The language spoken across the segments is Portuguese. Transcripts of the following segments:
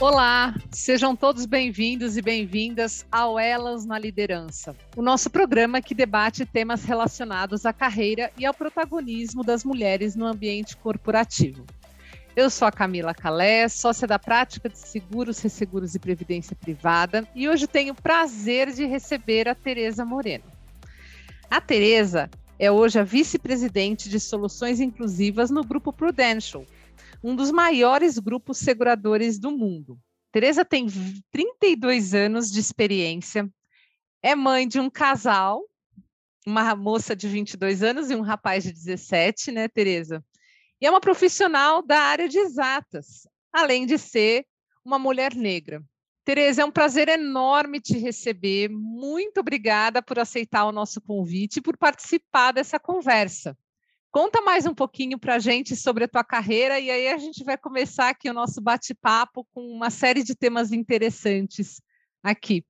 Olá, sejam todos bem-vindos e bem-vindas ao Elas na Liderança, o nosso programa que debate temas relacionados à carreira e ao protagonismo das mulheres no ambiente corporativo. Eu sou a Camila Calé, sócia da prática de seguros, resseguros e previdência privada, e hoje tenho o prazer de receber a Tereza Moreno. A Tereza é hoje a vice-presidente de soluções inclusivas no Grupo Prudential, um dos maiores grupos seguradores do mundo. Tereza tem 32 anos de experiência, é mãe de um casal, uma moça de 22 anos e um rapaz de 17, né, Tereza? E é uma profissional da área de exatas, além de ser uma mulher negra. Tereza, é um prazer enorme te receber. Muito obrigada por aceitar o nosso convite e por participar dessa conversa. Conta mais um pouquinho para a gente sobre a tua carreira e aí a gente vai começar aqui o nosso bate-papo com uma série de temas interessantes aqui.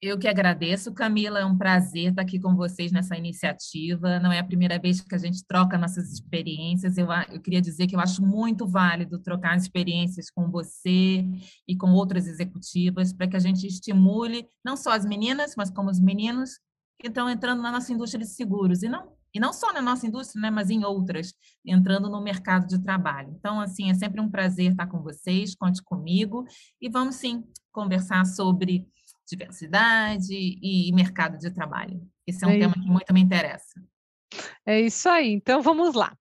Eu que agradeço, Camila. É um prazer estar aqui com vocês nessa iniciativa. Não é a primeira vez que a gente troca nossas experiências. Eu, eu queria dizer que eu acho muito válido trocar experiências com você e com outras executivas para que a gente estimule não só as meninas, mas como os meninos que estão entrando na nossa indústria de seguros. E não e não só na nossa indústria, né, mas em outras, entrando no mercado de trabalho. Então, assim, é sempre um prazer estar com vocês, conte comigo e vamos sim conversar sobre diversidade e mercado de trabalho. Esse é um é tema que muito me interessa. É isso aí. Então, vamos lá.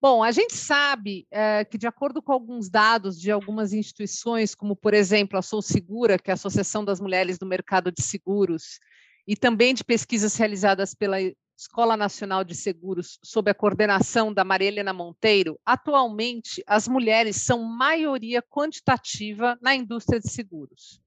Bom, a gente sabe é, que, de acordo com alguns dados de algumas instituições, como, por exemplo, a Sou Segura, que é a Associação das Mulheres do Mercado de Seguros, e também de pesquisas realizadas pela Escola Nacional de Seguros, sob a coordenação da Maria Helena Monteiro, atualmente as mulheres são maioria quantitativa na indústria de seguros.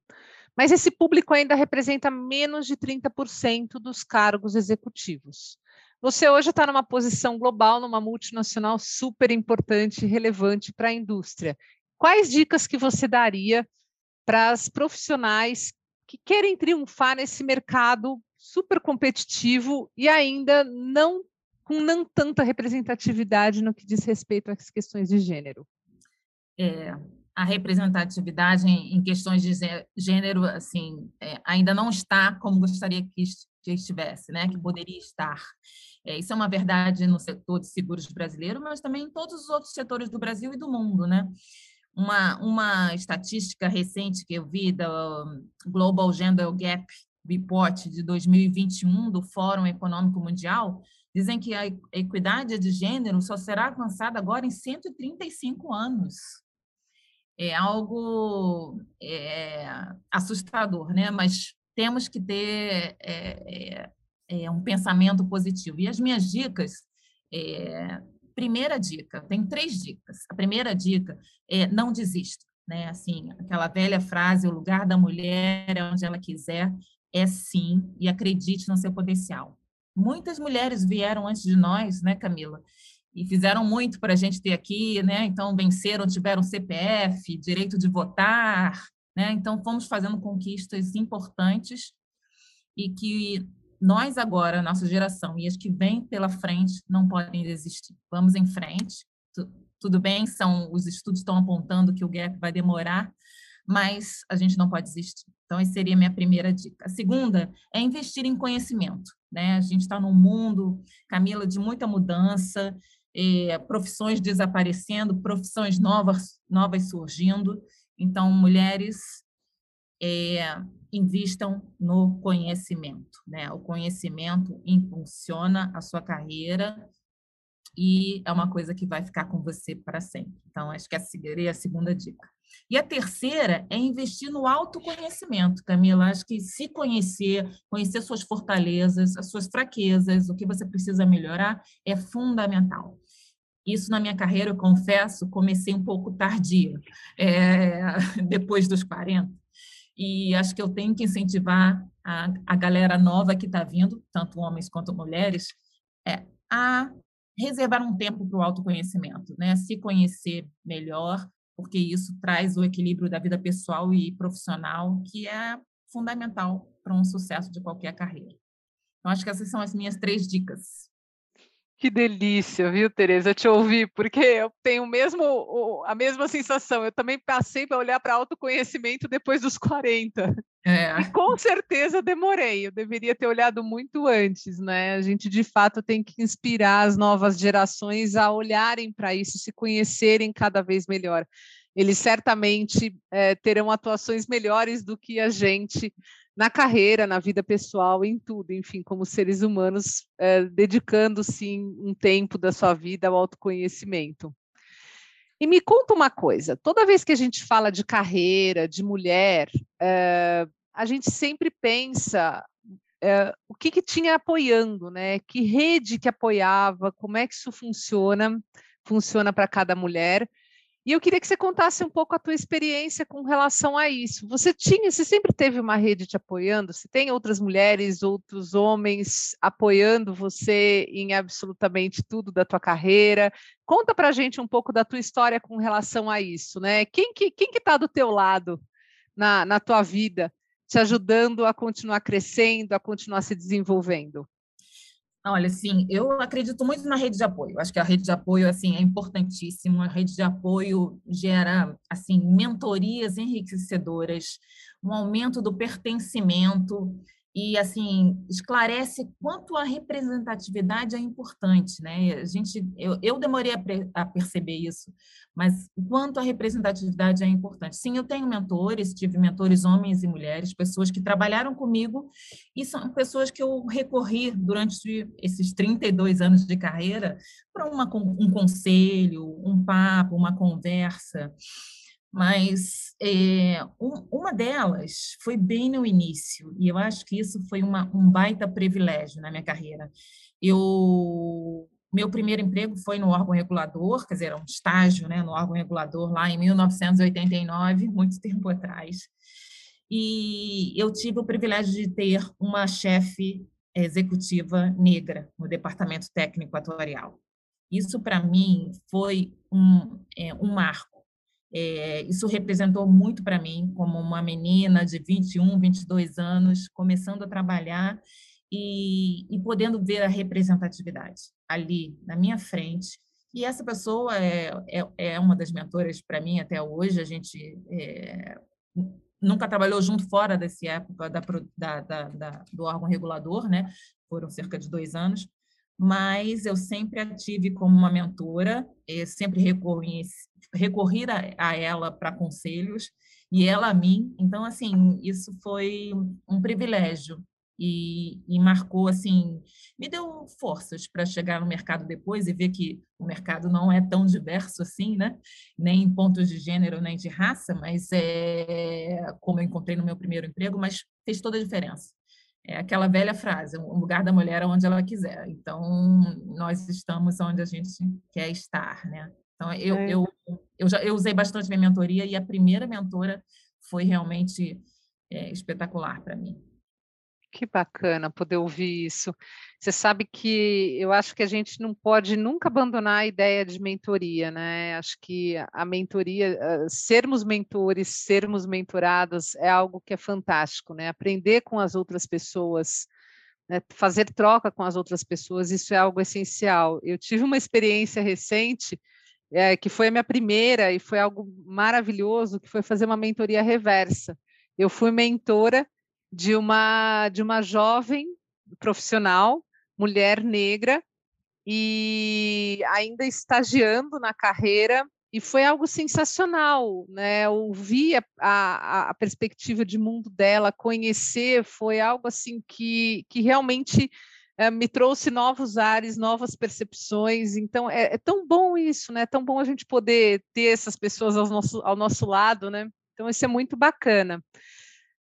Mas esse público ainda representa menos de 30% dos cargos executivos. Você hoje está numa posição global, numa multinacional super importante e relevante para a indústria. Quais dicas que você daria para as profissionais que querem triunfar nesse mercado super competitivo e ainda não com não tanta representatividade no que diz respeito às questões de gênero. É, a representatividade em, questões de gênero, assim, é, ainda não está como gostaria que, estivesse, né? Que poderia estar. É, isso é uma verdade no setor de seguros brasileiro, mas também em todos os outros setores do Brasil e do mundo, né? Uma, uma estatística recente que eu vi da Global Gender Gap Report de 2021 do Fórum Econômico Mundial dizem que a equidade de gênero só será alcançada agora em 135 anos. É algo é, assustador, né? Mas temos que ter é, é, é um pensamento positivo. E as minhas dicas, é, primeira dica, tem três dicas. A primeira dica é não desista. Né, assim, aquela velha frase, o lugar da mulher é onde ela quiser, é sim, e acredite no seu potencial. Muitas mulheres vieram antes de nós, né, Camila? E fizeram muito para a gente ter aqui, né? Então, venceram, tiveram CPF, direito de votar, né? Então, fomos fazendo conquistas importantes e que nós agora, nossa geração e as que vêm pela frente, não podem desistir. Vamos em frente. Tudo bem, são os estudos estão apontando que o gap vai demorar, mas a gente não pode desistir. Então, essa seria a minha primeira dica. A segunda é investir em conhecimento. Né? A gente está num mundo, Camila, de muita mudança, é, profissões desaparecendo, profissões novas, novas surgindo. Então, mulheres é, invistam no conhecimento. Né? O conhecimento impulsiona a sua carreira e é uma coisa que vai ficar com você para sempre. Então, acho que essa seria a segunda dica. E a terceira é investir no autoconhecimento, Camila. Acho que se conhecer, conhecer suas fortalezas, as suas fraquezas, o que você precisa melhorar, é fundamental. Isso na minha carreira, eu confesso, comecei um pouco tardia, é, depois dos 40. E acho que eu tenho que incentivar a, a galera nova que está vindo, tanto homens quanto mulheres, é, a reservar um tempo para o autoconhecimento, né? se conhecer melhor, porque isso traz o equilíbrio da vida pessoal e profissional, que é fundamental para um sucesso de qualquer carreira. Então, acho que essas são as minhas três dicas. Que delícia, viu, Tereza, te ouvir, porque eu tenho mesmo a mesma sensação. Eu também passei para olhar para autoconhecimento depois dos 40. É. E com certeza demorei. Eu deveria ter olhado muito antes, né? A gente de fato tem que inspirar as novas gerações a olharem para isso, se conhecerem cada vez melhor. Eles certamente é, terão atuações melhores do que a gente na carreira, na vida pessoal, em tudo, enfim, como seres humanos, é, dedicando sim um tempo da sua vida ao autoconhecimento. E me conta uma coisa: toda vez que a gente fala de carreira, de mulher, é, a gente sempre pensa é, o que, que tinha apoiando, né? Que rede que apoiava, como é que isso funciona, funciona para cada mulher. E eu queria que você contasse um pouco a tua experiência com relação a isso. Você tinha, você sempre teve uma rede te apoiando? Você tem outras mulheres, outros homens apoiando você em absolutamente tudo da tua carreira? Conta para gente um pouco da tua história com relação a isso, né? Quem que quem que está do teu lado na, na tua vida, te ajudando a continuar crescendo, a continuar se desenvolvendo? Olha, sim, eu acredito muito na rede de apoio. Acho que a rede de apoio assim é importantíssima. A rede de apoio gera assim mentorias enriquecedoras, um aumento do pertencimento e assim esclarece quanto a representatividade é importante, né? A gente, eu, eu demorei a, a, perceber isso, mas quanto a representatividade é importante. Sim, eu tenho mentores, tive mentores homens e mulheres, pessoas que trabalharam comigo e são pessoas que eu recorri durante esses 32 anos de carreira para um conselho, um papo, uma conversa. Mas é, um, uma delas foi bem no início, e eu acho que isso foi uma, um baita privilégio na minha carreira. Eu, meu primeiro emprego foi no órgão regulador, quer dizer, era um estágio né, no órgão regulador lá em 1989, muito tempo atrás. E eu tive o privilégio de ter uma chefe executiva negra no departamento técnico atuarial. Isso, para mim, foi um, é, um marco é, isso representou muito para mim, como uma menina de 21, 22 anos, começando a trabalhar e, e podendo ver a representatividade ali na minha frente. E essa pessoa é, é, é uma das mentoras para mim até hoje. A gente é, nunca trabalhou junto fora dessa época da, da, da, da, do órgão regulador, né? Foram cerca de dois anos, mas eu sempre a tive como uma mentora, eh, sempre recorri, recorri a, ela para conselhos e ela a mim. Então, assim, isso foi um privilégio e, e marcou, assim, me deu forças para chegar no mercado depois e ver que o mercado não é tão diverso assim, né? Nem em pontos de gênero, nem de raça, mas é como eu encontrei no meu primeiro emprego, mas fez toda a diferença é aquela velha frase, o lugar da mulher é onde ela quiser. Então, nós estamos onde a gente quer estar, né? Então, eu, é. eu, eu, já, eu usei bastante minha mentoria e a primeira mentora foi realmente é, espetacular para mim. Que bacana poder ouvir isso. Você sabe que eu acho que a gente não pode nunca abandonar a ideia de mentoria, né? Acho que a mentoria, sermos mentores, sermos mentorados é algo que é fantástico, né? Aprender com as outras pessoas, né? fazer troca com as outras pessoas, isso é algo essencial. Eu tive uma experiência recente é, que foi a minha primeira e foi algo maravilhoso, que foi fazer uma mentoria reversa. Eu fui mentora de uma de uma jovem profissional, mulher negra e ainda estagiando na carreira e foi algo sensacional, né? Ouvir a, a, a, perspectiva de mundo dela, conhecer, foi algo assim que, que realmente é, me trouxe novos ares, novas percepções. Então é, é, tão bom isso, né? É tão bom a gente poder ter essas pessoas ao nosso, ao nosso lado, né? Então isso é muito bacana.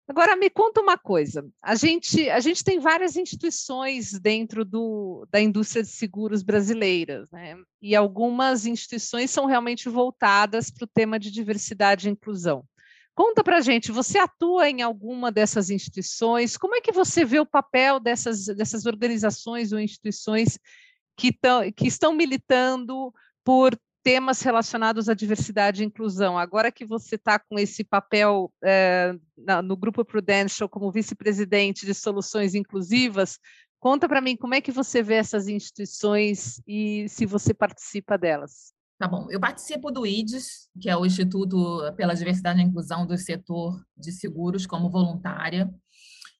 Agora me conta uma coisa. A gente, a gente tem várias instituições dentro do, da indústria de seguros brasileiras, né? E algumas instituições são realmente voltadas para o tema de diversidade e inclusão. Conta para gente, você atua em alguma dessas instituições? Como é que você vê o papel dessas, dessas organizações ou instituições que, tão, que estão militando por temas relacionados à diversidade e inclusão. Agora que você está com esse papel é, na, no Grupo Prudential como vice-presidente de soluções inclusivas, Conta para mim como é que você vê essas instituições e se você participa delas. Tá bom, eu participo do IDES, que é o Instituto pela Diversidade e Inclusão do Setor de Seguros, como voluntária.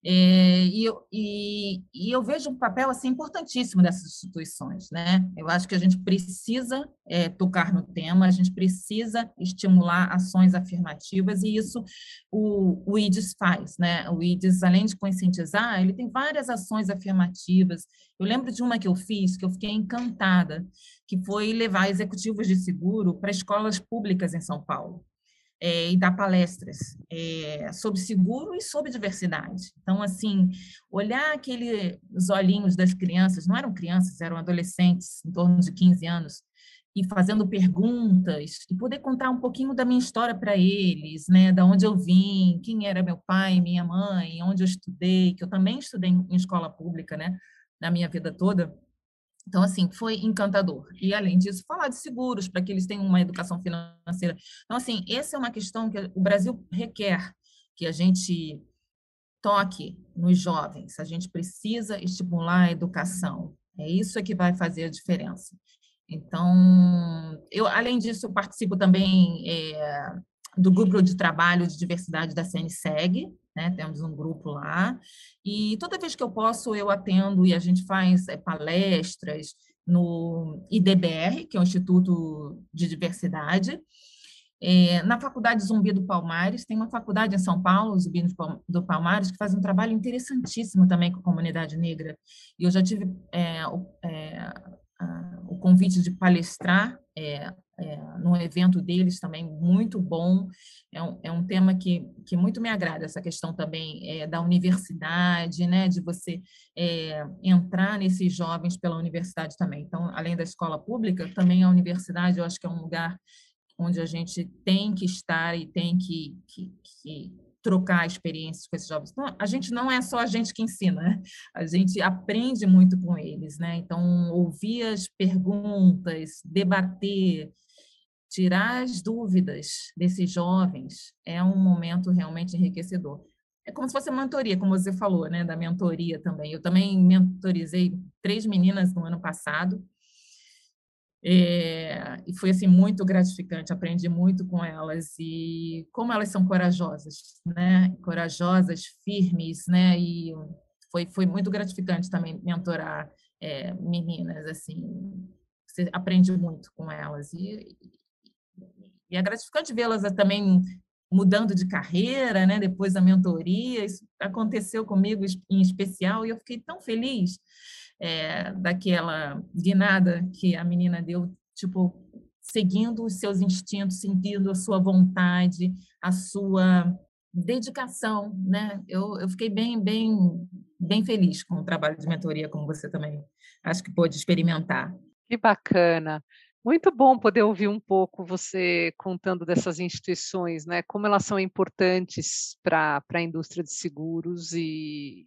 É, e, eu, e, e, eu vejo um papel assim importantíssimo dessas instituições, né? Eu acho que a gente precisa é, tocar no tema, a gente precisa estimular ações afirmativas e isso o, o IDES faz, né? O IDES, além de conscientizar, ele tem várias ações afirmativas. Eu lembro de uma que eu fiz que eu fiquei encantada, que foi levar executivos de seguro para escolas públicas em São Paulo é, e dar palestras é, sobre seguro e sobre diversidade. Então, assim, olhar aqueles olhinhos das crianças, não eram crianças, eram adolescentes, em torno de 15 anos, e fazendo perguntas, e poder contar um pouquinho da minha história para eles, né, da onde eu vim, quem era meu pai, minha mãe, onde eu estudei, que eu também estudei em escola pública, né, na minha vida toda. Então, assim, foi encantador. E, além disso, falar de seguros, para que eles tenham uma educação financeira. Então, assim, essa é uma questão que o Brasil requer que a gente toque nos jovens. A gente precisa estimular a educação. É isso que vai fazer a diferença. Então, eu, além disso, eu participo também é, do grupo de trabalho de diversidade da CNSEG, né? Temos um grupo lá. E toda vez que eu posso, eu atendo e a gente faz é, palestras no IDBR, que é o Instituto de Diversidade. É, na Faculdade Zumbi do Palmares, tem uma faculdade em São Paulo, Zumbi do Palmares, que faz um trabalho interessantíssimo também com a comunidade negra. E eu já tive é, é, o convite de palestrar é, é, num evento deles também muito bom. É um, é um tema que, que muito me agrada, essa questão também é, da universidade, né, de você é, entrar nesses jovens pela universidade também. Então, além da escola pública, também a universidade, eu acho que é um lugar onde a gente tem que estar e tem que, que, que trocar experiências com esses jovens. Então, a gente não é só a gente que ensina, né? a gente aprende muito com eles, né? Então, ouvir as perguntas, debater, tirar as dúvidas desses jovens é um momento realmente enriquecedor. É como se fosse mentoria, como você falou, né, da mentoria também. Eu também mentorizei três meninas no ano passado, é, e foi assim muito gratificante, aprendi muito com elas e como elas são corajosas, né? Corajosas, firmes, né? E foi foi muito gratificante também mentorar é, meninas assim. Você aprende muito com elas e, e é gratificante vê-las também mudando de carreira, né? Depois da mentoria, isso aconteceu comigo em especial e eu fiquei tão feliz é, daquela guinada que a menina deu, tipo seguindo os seus instintos, sentindo a sua vontade, a sua dedicação, né? Eu, eu fiquei bem, bem, bem feliz com o trabalho de mentoria, como você também acho que pôde experimentar. Que bacana. Muito bom poder ouvir um pouco você contando dessas instituições, né? Como elas são importantes para a indústria de seguros e,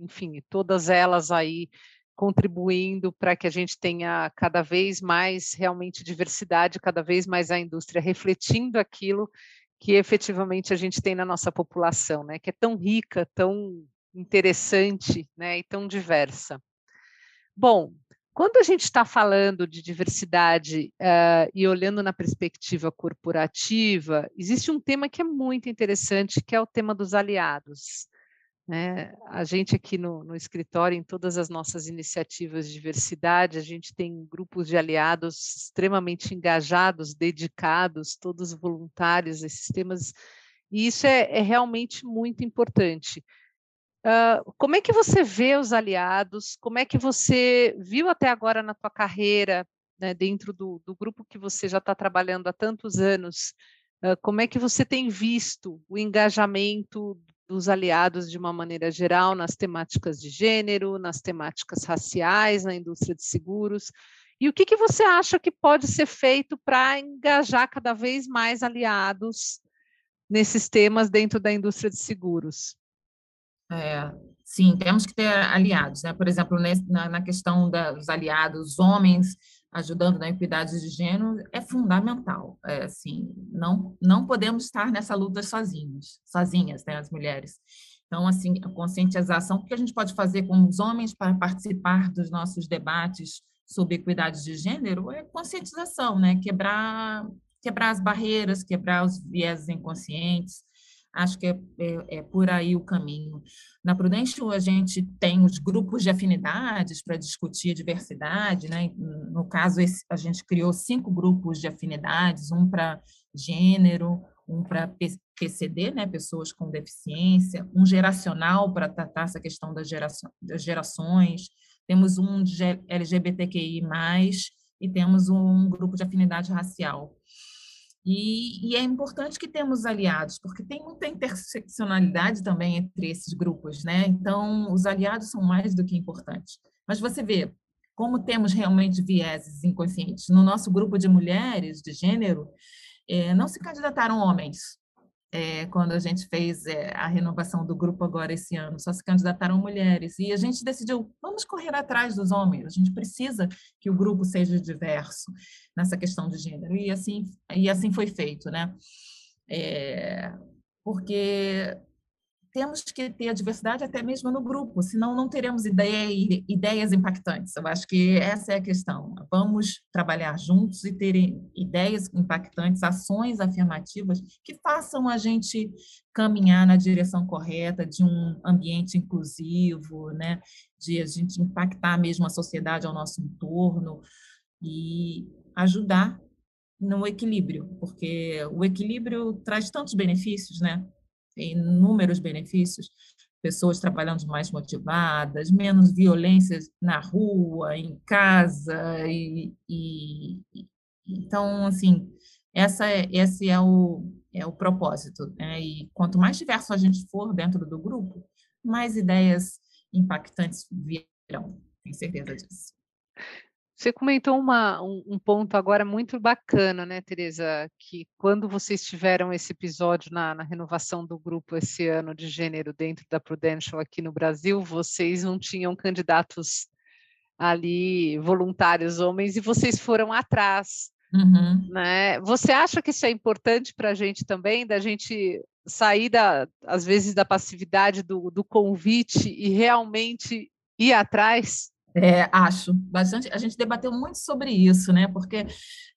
enfim, todas elas aí contribuindo para que a gente tenha cada vez mais realmente diversidade, cada vez mais a indústria refletindo aquilo que efetivamente a gente tem na nossa população, né? Que é tão rica, tão interessante, né? E tão diversa. Bom, quando a gente está falando de diversidade uh, e olhando na perspectiva corporativa, existe um tema que é muito interessante, que é o tema dos aliados. Né? A gente aqui no, no, escritório, em todas as nossas iniciativas de diversidade, a gente tem grupos de aliados extremamente engajados, dedicados, todos voluntários esses temas, e isso é, é realmente muito importante. Uh, como é que você vê os aliados? Como é que você viu até agora na tua carreira, né, dentro do, do, grupo que você já está trabalhando há tantos anos? Uh, como é que você tem visto o engajamento dos aliados de uma maneira geral nas temáticas de gênero, nas temáticas raciais, na indústria de seguros? E o que, que você acha que pode ser feito para engajar cada vez mais aliados nesses temas dentro da indústria de seguros? É, sim, temos que ter aliados, né? Por exemplo, na, na questão dos aliados homens ajudando na equidade de gênero é fundamental. É, assim, não não podemos estar nessa luta sozinhos, sozinhas, né, as mulheres. Então, assim, a conscientização, o que a gente pode fazer com os homens para participar dos nossos debates sobre equidade de gênero é conscientização, né? Quebrar, quebrar as barreiras, quebrar os viés inconscientes. Acho que é, é, é, por aí o caminho. Na Prudential, a gente tem os grupos de afinidades para discutir diversidade, né? No caso, esse, a gente criou cinco grupos de afinidades, um para gênero, um para PCD, né, pessoas com deficiência, um geracional para tratar essa questão das, gerações, temos um LGBTQI+, e temos um grupo de afinidade racial. E, e, é importante que temos aliados, porque tem muita interseccionalidade também entre esses grupos, né? Então, os aliados são mais do que importantes. Mas você vê como temos realmente vieses inconscientes. No nosso grupo de mulheres de gênero, é, não se candidataram homens, é, quando a gente fez é, a renovação do grupo agora esse ano, só se candidataram mulheres. E a gente decidiu, vamos correr atrás dos homens, a gente precisa que o grupo seja diverso nessa questão de gênero. E assim, e assim foi feito, né? É, porque temos que ter a diversidade até mesmo no grupo, senão não teremos ideia, ideias impactantes. Eu acho que essa é a questão. Vamos trabalhar juntos e ter ideias impactantes, ações afirmativas que façam a gente caminhar na direção correta de um ambiente inclusivo, né? de a gente impactar mesmo a sociedade ao nosso entorno e ajudar no equilíbrio, porque o equilíbrio traz tantos benefícios, né? Inúmeros benefícios, pessoas trabalhando mais motivadas, menos violências na rua, em casa, e, e então, assim, essa é, esse é o, é o propósito, né? E quanto mais diverso a gente for dentro do grupo, mais ideias impactantes virão, tenho certeza disso. Você comentou uma, um, um, ponto agora muito bacana, né, Tereza? Que quando vocês tiveram esse episódio na, na, renovação do grupo esse ano de gênero dentro da Prudential aqui no Brasil, vocês não tinham candidatos ali voluntários homens e vocês foram atrás. Uhum. Né? Você acha que isso é importante para a gente também, da gente sair, da, às vezes, da passividade do, do convite e realmente ir atrás? É, acho bastante. A gente debateu muito sobre isso, né? Porque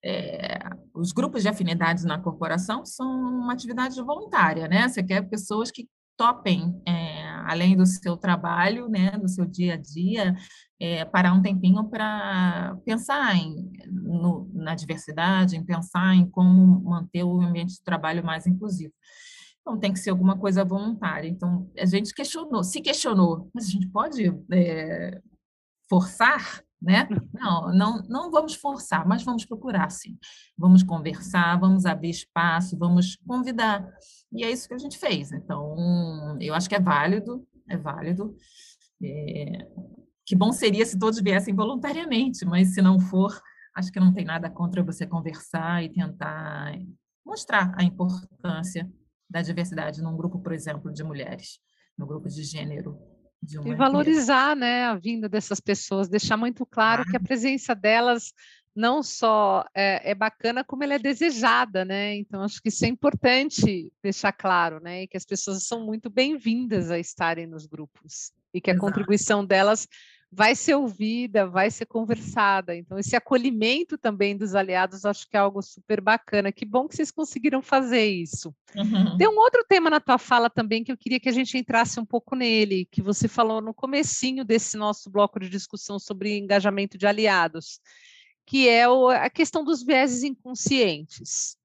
é, os grupos de afinidades na corporação são uma atividade voluntária, né? Você quer pessoas que topem, é, além do seu trabalho, né, do seu dia a dia, é, parar um tempinho para pensar em, no, na diversidade, em pensar em como manter o ambiente de trabalho mais inclusivo. Então, tem que ser alguma coisa voluntária. Então, a gente questionou, se questionou, mas a gente pode é, forçar, né? Não, não, não vamos forçar, mas vamos procurar, sim. Vamos conversar, vamos abrir espaço, vamos convidar. E é isso que a gente fez. Então, eu acho que é válido, é válido. É... Que bom seria se todos viessem voluntariamente, mas se não for, acho que não tem nada contra você conversar e tentar mostrar a importância da diversidade num grupo, por exemplo, de mulheres, no grupo de gênero e valorizar né, a vinda dessas pessoas, deixar muito claro ah. que a presença delas não só é, é, bacana, como ela é desejada, né? Então, acho que isso é importante deixar claro, né? E que as pessoas são muito bem-vindas a estarem nos grupos e que a Exato. contribuição delas vai ser ouvida, vai ser conversada. Então, esse acolhimento também dos aliados, acho que é algo super bacana. Que bom que vocês conseguiram fazer isso. Uhum. Tem um outro tema na tua fala também que eu queria que a gente entrasse um pouco nele, que você falou no comecinho desse nosso bloco de discussão sobre engajamento de aliados, que é a questão dos vieses inconscientes.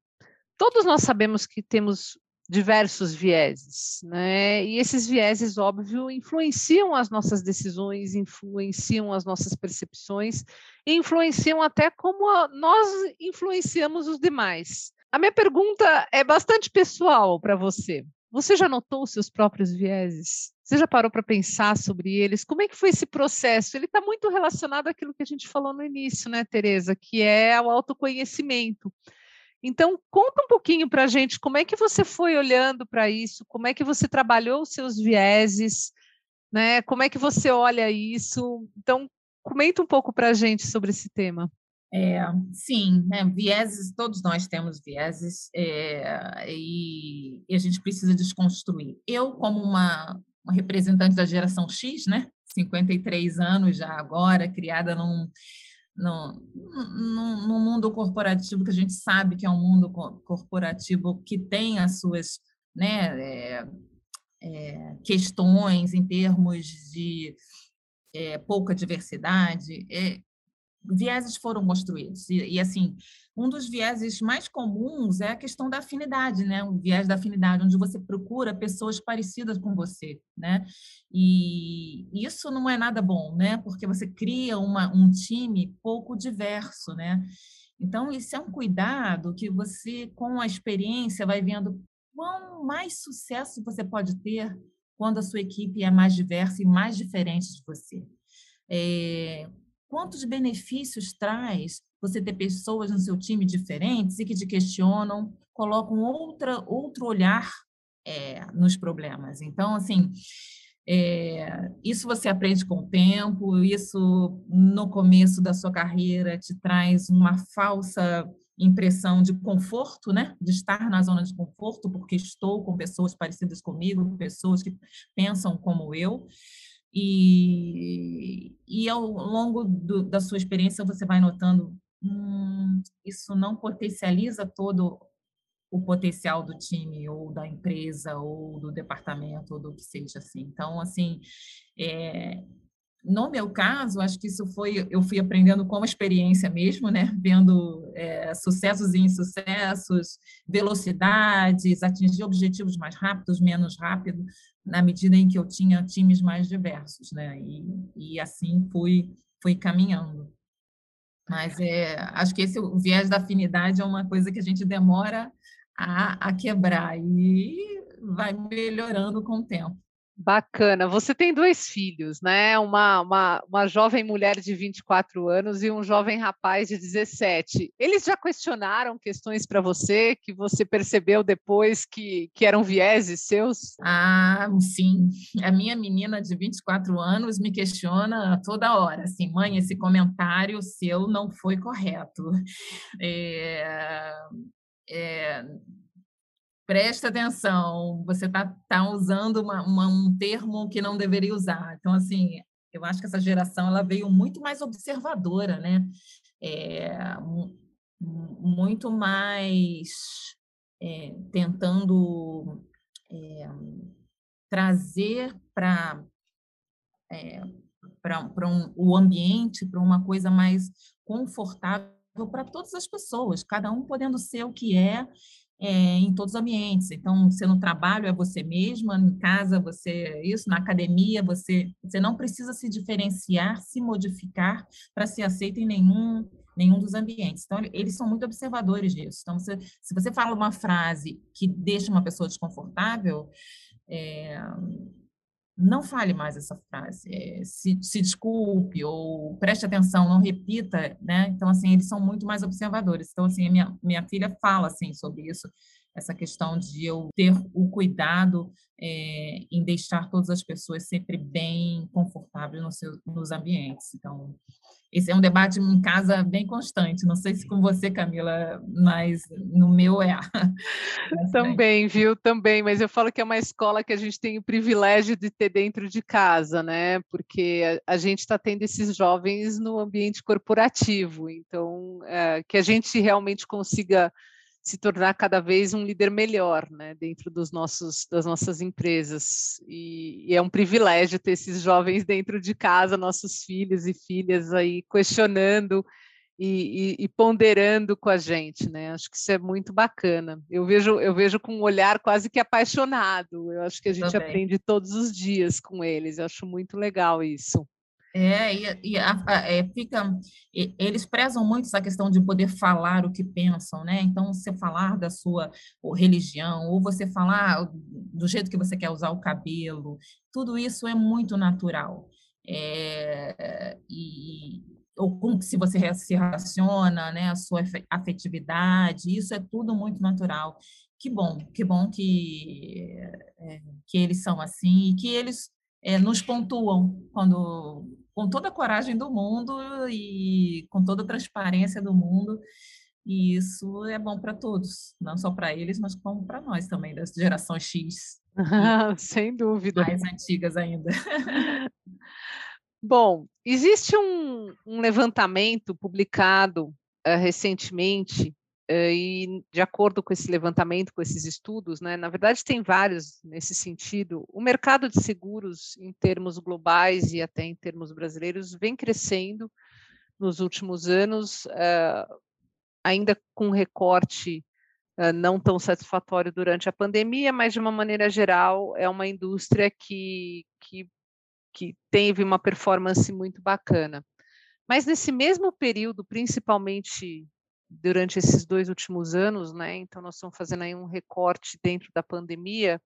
Todos nós sabemos que temos diversos vieses, né? E esses vieses, óbvio, influenciam as nossas decisões, influenciam as nossas percepções, influenciam até como a, nós influenciamos os demais. A minha pergunta é bastante pessoal para você. Você já notou os seus próprios vieses? Você já parou para pensar sobre eles? Como é que foi esse processo? Ele está muito relacionado àquilo que a gente falou no início, né, Tereza? Que é o autoconhecimento. Então, conta um pouquinho para a gente como é que você foi olhando para isso, como é que você trabalhou os seus vieses, né? Como é que você olha isso? Então, comenta um pouco para a gente sobre esse tema. É, sim, né, vieses, todos nós temos vieses é, e, e, a gente precisa desconstruir. Eu, como uma uma representante da geração X, né? 53 anos já agora, criada num, num, num, num, mundo corporativo que a gente sabe que é um mundo corporativo que tem as suas né, é, é, questões em termos de é, pouca diversidade. Vieses foram construídos. E, e, assim, um dos vieses mais comuns é a questão da afinidade, né? O viés da afinidade, onde você procura pessoas parecidas com você, né? E isso não é nada bom, né? Porque você cria uma, um time pouco diverso, né? Então, isso é um cuidado que você, com a experiência, vai vendo quão mais sucesso você pode ter quando a sua equipe é mais diversa e mais diferente de você. É, quantos benefícios traz você ter pessoas no seu time diferentes e que te questionam, colocam outra, outro olhar é, nos problemas. Então, assim, é, isso você aprende com o tempo, isso no começo da sua carreira te traz uma falsa impressão de conforto, né? De estar na zona de conforto, porque estou com pessoas parecidas comigo, pessoas que pensam como eu. E, e ao longo do, da sua experiência você vai notando hum, isso não potencializa todo o potencial do time ou da empresa ou do departamento ou do que seja assim. Então, assim, é, no meu caso, acho que isso foi, eu fui aprendendo com a experiência mesmo, né? Vendo é, sucessos e insucessos, velocidades, atingir objetivos mais rápidos, menos rápido, na medida em que eu tinha times mais diversos, né? E, e assim fui, fui caminhando. Mas é, acho que esse viés da afinidade é uma coisa que a gente demora a, a quebrar e vai melhorando com o tempo. Bacana. Você tem dois filhos, né? Uma, uma, uma jovem mulher de 24 anos e um jovem rapaz de 17. Eles já questionaram questões para você que você percebeu depois que, que eram vieses seus? Ah, sim. A minha menina de 24 anos me questiona toda hora, assim, mãe, esse comentário seu não foi correto. É, é, presta atenção, você está tá usando uma, uma, um termo que não deveria usar. Então, assim, eu acho que essa geração ela veio muito mais observadora, né? É, muito mais é, tentando é, trazer para é, para um, o ambiente, para uma coisa mais confortável para todas as pessoas, cada um podendo ser o que é é, em todos os ambientes. Então, você no trabalho é você mesma, em casa você é isso, na academia você, você não precisa se diferenciar, se modificar para ser aceito em nenhum nenhum dos ambientes. Então, eles são muito observadores disso. Então, se, se você fala uma frase que deixa uma pessoa desconfortável, é, não fale mais essa frase, é, se, se, desculpe ou preste atenção, não repita, né? Então, assim, eles são muito mais observadores. Então, assim, minha, minha filha fala, assim, sobre isso, essa questão de eu ter o cuidado é, em deixar todas as pessoas sempre bem confortáveis no seu, nos ambientes. Então, esse é um debate em casa bem constante. Não sei se com você, Camila, mas no meu é. Também, viu? Também, mas eu falo que é uma escola que a gente tem o privilégio de ter dentro de casa, né? Porque a, a gente está tendo esses jovens no ambiente corporativo, então é, que a gente realmente consiga se tornar cada vez um líder melhor, né, dentro dos nossos, das nossas empresas. E, e, é um privilégio ter esses jovens dentro de casa, nossos filhos e filhas aí questionando e, e, e, ponderando com a gente, né? Acho que isso é muito bacana. Eu vejo, eu vejo com um olhar quase que apaixonado. Eu acho que a gente Também. aprende todos os dias com eles. Eu acho muito legal isso. É, e, e a, a, é, fica, e, eles prezam muito essa questão de poder falar o que pensam, né? Então, você falar da sua religião, ou você falar do jeito que você quer usar o cabelo, tudo isso é muito natural. É, e, ou como se você se relaciona, né? A sua afetividade, isso é tudo muito natural. Que bom, que bom que, é, que eles são assim e que eles é, nos pontuam quando com toda a coragem do mundo e com toda a transparência do mundo. E isso é bom para todos, não só para eles, mas como para nós também, da geração X. Sem dúvida. Mais antigas ainda. Bom, existe um, um levantamento publicado uh, recentemente, e de acordo com esse levantamento, com esses estudos, né, na verdade tem vários nesse sentido, o mercado de seguros, em termos globais e até em termos brasileiros, vem crescendo nos últimos anos, uh, ainda com recorte não tão satisfatório durante a pandemia, mas de uma maneira geral é uma indústria que, que que teve uma performance muito bacana. Mas nesse mesmo período, principalmente durante esses dois últimos anos, né? Então nós estamos fazendo aí um recorte dentro da pandemia.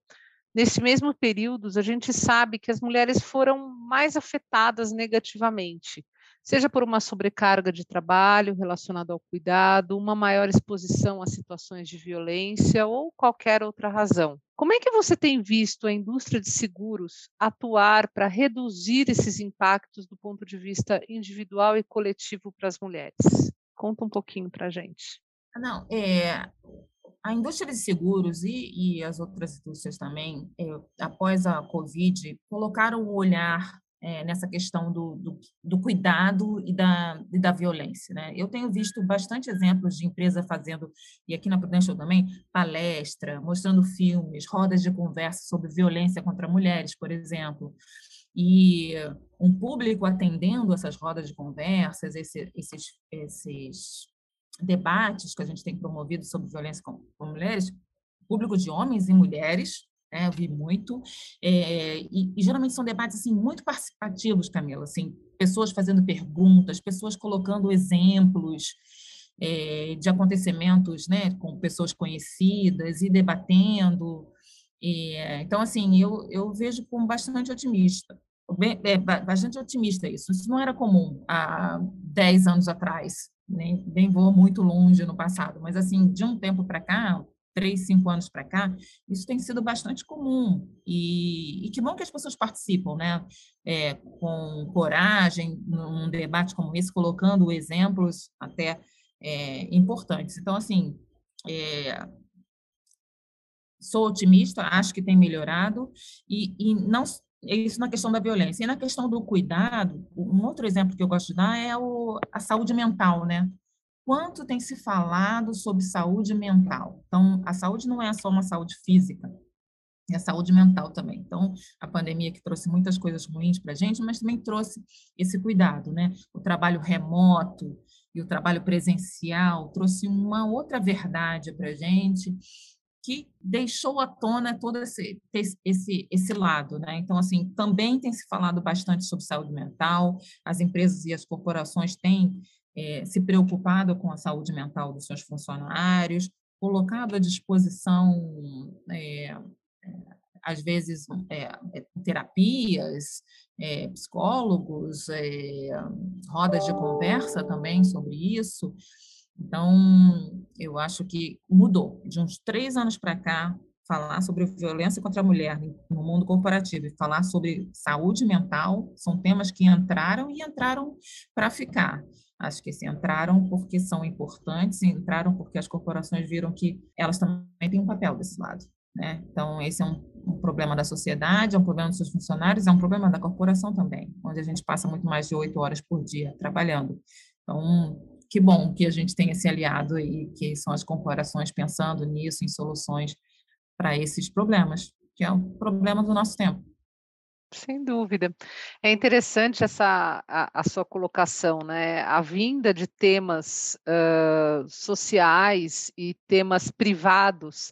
Nesse mesmo período, a gente sabe que as mulheres foram mais afetadas negativamente seja por uma sobrecarga de trabalho relacionada ao cuidado, uma maior exposição a situações de violência ou qualquer outra razão. Como é que você tem visto a indústria de seguros atuar para reduzir esses impactos do ponto de vista individual e coletivo para as mulheres? Conta um pouquinho para a gente. Não, é, a indústria de seguros e, e as outras indústrias também, é, após a Covid, colocaram o olhar é, nessa questão do, do, do, cuidado e da, e da violência. Né? Eu tenho visto bastante exemplos de empresa fazendo, e aqui na Prudential também, palestra, mostrando filmes, rodas de conversa sobre violência contra mulheres, por exemplo. E um público atendendo essas rodas de conversas, esse, esses, esses debates que a gente tem promovido sobre violência com, com mulheres, público de homens e mulheres, né, eu vi muito, é, e, e, geralmente são debates assim muito participativos, Camila, assim, pessoas fazendo perguntas, pessoas colocando exemplos é, de acontecimentos, né, com pessoas conhecidas e debatendo. E, então, assim, eu, eu vejo como bastante otimista, bem, é, bastante otimista isso. Isso não era comum há 10 anos atrás, nem, nem vou muito longe no passado, mas assim, de um tempo para cá, três, cinco anos para cá, isso tem sido bastante comum. E, e, que bom que as pessoas participam, né? É, com coragem, num debate como esse, colocando exemplos até é, importantes. Então, assim, é, sou otimista, acho que tem melhorado, e, e não isso na questão da violência. E na questão do cuidado, um outro exemplo que eu gosto de dar é o, a saúde mental, né? quanto tem se falado sobre saúde mental. Então, a saúde não é só uma saúde física, é a saúde mental também. Então, a pandemia que trouxe muitas coisas ruins para a gente, mas também trouxe esse cuidado, né? O trabalho remoto e o trabalho presencial trouxe uma outra verdade para a gente que deixou à tona todo esse, esse, esse lado, né? Então, assim, também tem se falado bastante sobre saúde mental, as empresas e as corporações têm é, se preocupado com a saúde mental dos seus funcionários, colocado à disposição, é, às vezes, é, terapias, psicólogos, rodas de conversa também sobre isso. Então, eu acho que mudou. De uns três anos para cá, falar sobre violência contra a mulher no mundo corporativo e falar sobre saúde mental são temas que entraram e entraram para ficar. Acho que se entraram porque são importantes, entraram porque as corporações viram que elas também têm um papel desse lado. Né? Então, esse é um, um, problema da sociedade, é um problema dos seus funcionários, é um problema da corporação também, onde a gente passa muito mais de oito horas por dia trabalhando. Então, que bom que a gente tem esse aliado aí, que são as corporações pensando nisso, em soluções para esses problemas, que é um problema do nosso tempo. Sem dúvida. É interessante essa a, a sua colocação, né? A vinda de temas uh, sociais e temas privados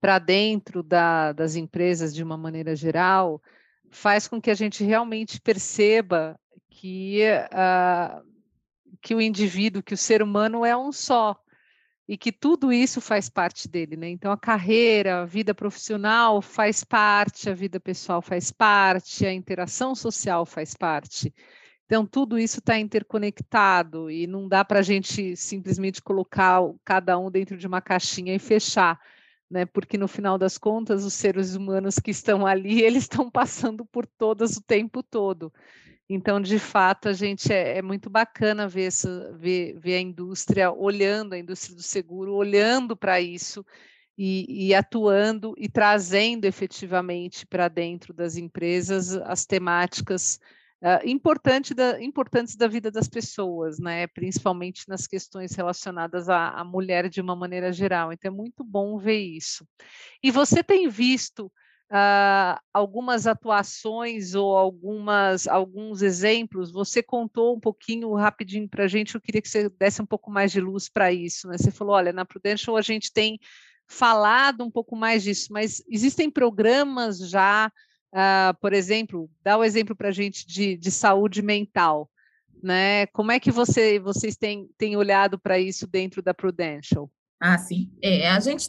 para dentro da, das empresas de uma maneira geral faz com que a gente realmente perceba que, uh, que o indivíduo, que o ser humano é um só, e que tudo isso faz parte dele, né? Então a carreira, a vida profissional faz parte, a vida pessoal faz parte, a interação social faz parte. Então tudo isso está interconectado e não dá para a gente simplesmente colocar cada um dentro de uma caixinha e fechar, né? Porque no final das contas os seres humanos que estão ali eles estão passando por todas o tempo todo. Então, de fato, a gente é, é muito bacana ver, essa, ver, ver a indústria olhando, a indústria do seguro olhando para isso e, e atuando e trazendo efetivamente para dentro das empresas as temáticas uh, importante da, importantes da vida das pessoas, né? principalmente nas questões relacionadas à, à mulher de uma maneira geral. Então, é muito bom ver isso. E você tem visto Uh, algumas atuações ou algumas alguns exemplos. Você contou um pouquinho rapidinho para a gente. Eu queria que você desse um pouco mais de luz para isso. Né? Você falou, olha, na Prudential a gente tem falado um pouco mais disso, mas existem programas já Uh, por exemplo, dá o um exemplo para a gente de, de saúde mental. Né? Como é que você, vocês têm, têm olhado para isso dentro da Prudential? Ah, sim. É, a gente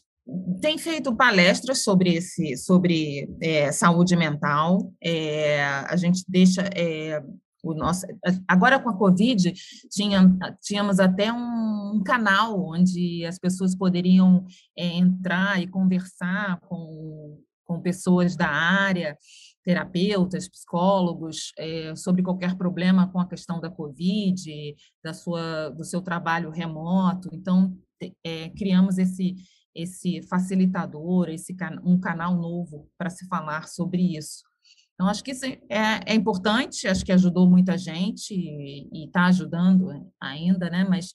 tem feito palestras sobre esse, sobre é, saúde mental. É, a gente deixa é, o nosso. Agora com a Covid tinha, tínhamos até um, canal onde as pessoas poderiam é, entrar e conversar com com pessoas da área, terapeutas, psicólogos, é, sobre qualquer problema com a questão da Covid, da sua, do seu trabalho remoto. Então, é, criamos esse, esse facilitador, esse um canal novo para se falar sobre isso. Então, acho que isso é, é importante, acho que ajudou muita gente e está ajudando ainda, né? Mas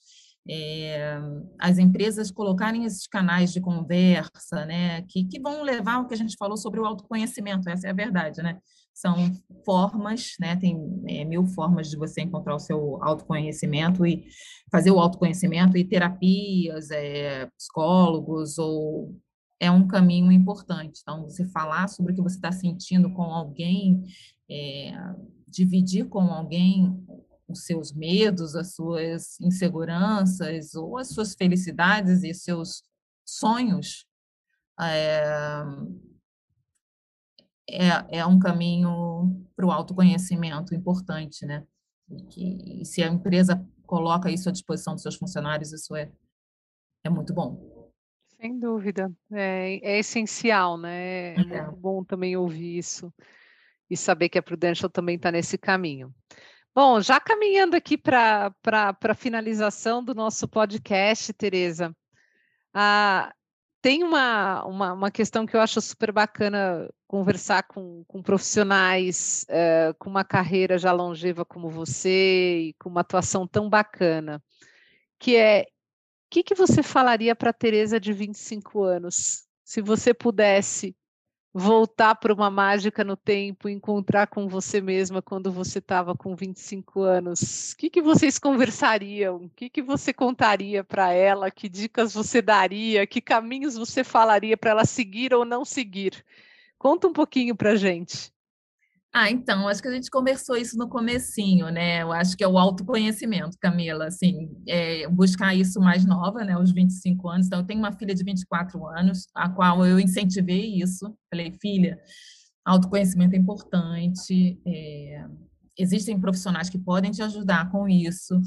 é, as empresas colocarem esses canais de conversa, né, que, que vão levar o que a gente falou sobre o autoconhecimento, essa é a verdade, né? São formas, né? Tem é, mil formas de você encontrar o seu autoconhecimento e fazer o autoconhecimento e terapias, é, psicólogos ou é um caminho importante. Então, você falar sobre o que você está sentindo com alguém, é, dividir com alguém os seus medos, as suas inseguranças ou as suas felicidades e seus sonhos, é, é, é um caminho para o autoconhecimento importante, né? E, que, e se a empresa coloca isso à disposição dos seus funcionários, isso é, é muito bom. Sem dúvida, é, é essencial, né? É, é muito bom também ouvir isso e saber que a Prudential também está nesse caminho. Bom, já caminhando aqui para a finalização do nosso podcast, Tereza, ah, tem uma, uma, uma, questão que eu acho super bacana conversar com, com profissionais uh, com uma carreira já longeva como você e com uma atuação tão bacana, que é o que, que você falaria para a Tereza de 25 anos, se você pudesse voltar para uma mágica no tempo, encontrar com você mesma quando você estava com 25 anos, o que, que vocês conversariam? O que, que você contaria para ela? Que dicas você daria? Que caminhos você falaria para ela seguir ou não seguir? Conta um pouquinho para gente. Ah, então, acho que a gente conversou isso no comecinho, né? Eu acho que é o autoconhecimento, Camila, assim, é, buscar isso mais nova, né? Os 25 anos. Então, eu tenho uma filha de 24 anos, a qual eu incentivei isso. Falei, filha, autoconhecimento é importante, é, existem profissionais que podem te ajudar com isso.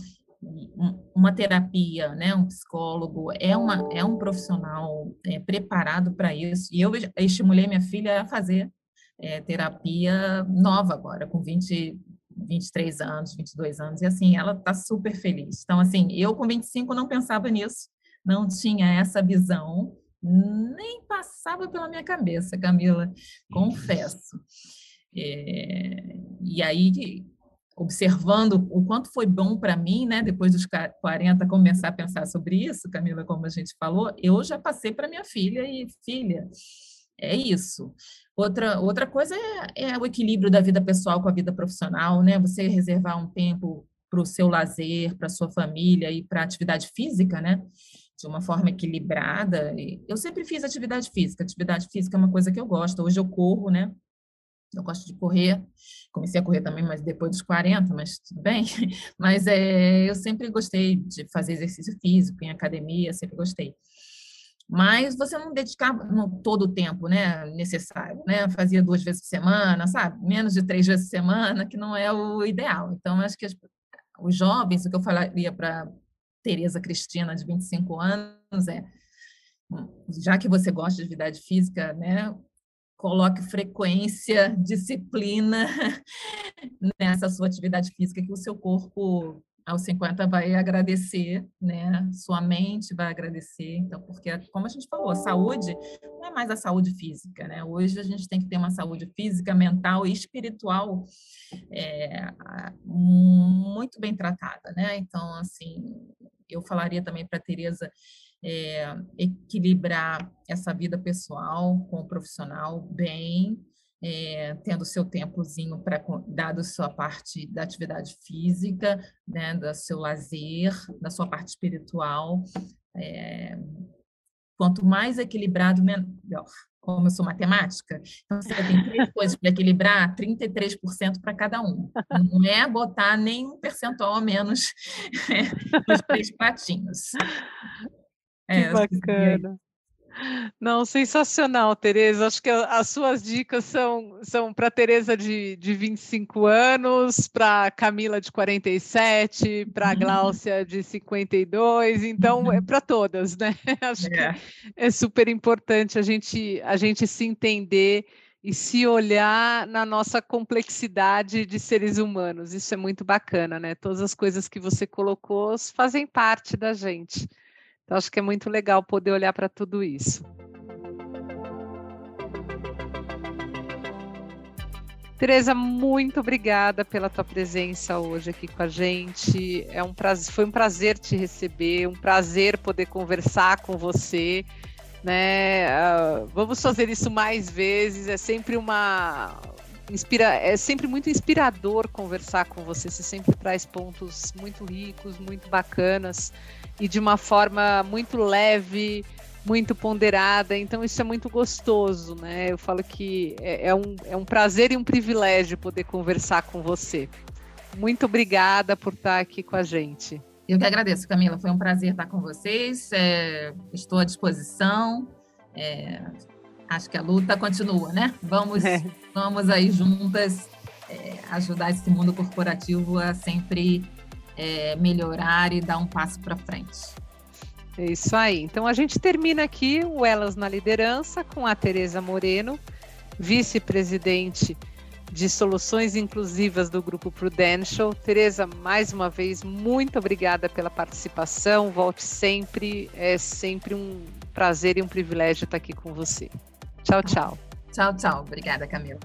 Uma terapia, né? Um psicólogo é, uma, é um profissional é, preparado para isso. E eu estimulei minha filha a fazer é, terapia nova agora, com 20, 23 anos, 22 anos, e assim, ela está super feliz. Então, assim, eu com 25 não pensava nisso, não tinha essa visão, nem passava pela minha cabeça, Camila, confesso. É, e aí, observando o quanto foi bom para mim, né, depois dos 40, começar a pensar sobre isso, Camila, como a gente falou, eu já passei para minha filha e, filha, é isso. Outra, outra coisa é, é, o equilíbrio da vida pessoal com a vida profissional, né? Você reservar um tempo para o seu lazer, para a sua família e para atividade física, né? De uma forma equilibrada. Eu sempre fiz atividade física. Atividade física é uma coisa que eu gosto. Hoje eu corro, né? Eu gosto de correr. Comecei a correr também, mas depois dos 40, mas tudo bem. Mas é, eu sempre gostei de fazer exercício físico em academia, sempre gostei mas você não dedicava todo o tempo né, necessário, né? Fazia duas vezes por semana, sabe? Menos de três vezes por semana, que não é o ideal. Então, acho que as, os jovens, o que eu falaria para Tereza Cristina, de 25 anos, é já que você gosta de atividade física, né? Coloque frequência, disciplina nessa sua atividade física, que o seu corpo aos 50 vai agradecer, né? Sua mente vai agradecer. Então, porque, como a gente falou, a saúde não é mais a saúde física, né? Hoje a gente tem que ter uma saúde física, mental e espiritual é, muito bem tratada, né? Então, assim, eu falaria também para a Tereza é, equilibrar essa vida pessoal com o profissional bem, é, tendo seu tempozinho para dado sua parte da atividade física, né, do seu lazer, da sua parte espiritual. É, quanto mais equilibrado, melhor. Como eu sou matemática, então você tem três coisas para equilibrar, 33% para cada um. Não é botar nenhum percentual a menos nos três pratinhos. É, que bacana. Não, sensacional, Tereza. Acho que as suas dicas são, são para Tereza de, de 25 anos, para Camila de 47, para. Gláucia de 52, então é para todas, né? Acho é. que é super importante a gente, a gente se entender e se olhar na nossa complexidade de seres humanos. Isso é muito bacana, né? Todas as coisas que você colocou fazem parte da gente. Então, acho que é muito legal poder olhar para tudo isso. Tereza, muito obrigada pela tua presença hoje aqui com a gente. É um prazer, foi um prazer te receber, um prazer poder conversar com você. Né? Uh, vamos fazer isso mais vezes. É sempre uma inspira, é sempre muito inspirador conversar com você. Você sempre traz pontos muito ricos, muito bacanas e de uma forma muito leve, muito ponderada, então isso é muito gostoso, né? Eu falo que é, é, um, é um prazer e um privilégio poder conversar com você. Muito obrigada por estar aqui com a gente. Eu que agradeço, Camila. Foi um prazer estar com vocês. É, estou à disposição. É, acho que a luta continua, né? Vamos, é. vamos aí juntas é, ajudar esse mundo corporativo a sempre é, melhorar e dar um passo para frente. É isso aí. Então a gente termina aqui o Elas na Liderança com a Tereza Moreno, vice-presidente de soluções inclusivas do Grupo Prudential. Tereza, mais uma vez, muito obrigada pela participação. Volte sempre. É sempre um prazer e um privilégio estar aqui com você. Tchau, tchau. Tchau, tchau. Obrigada, Camila.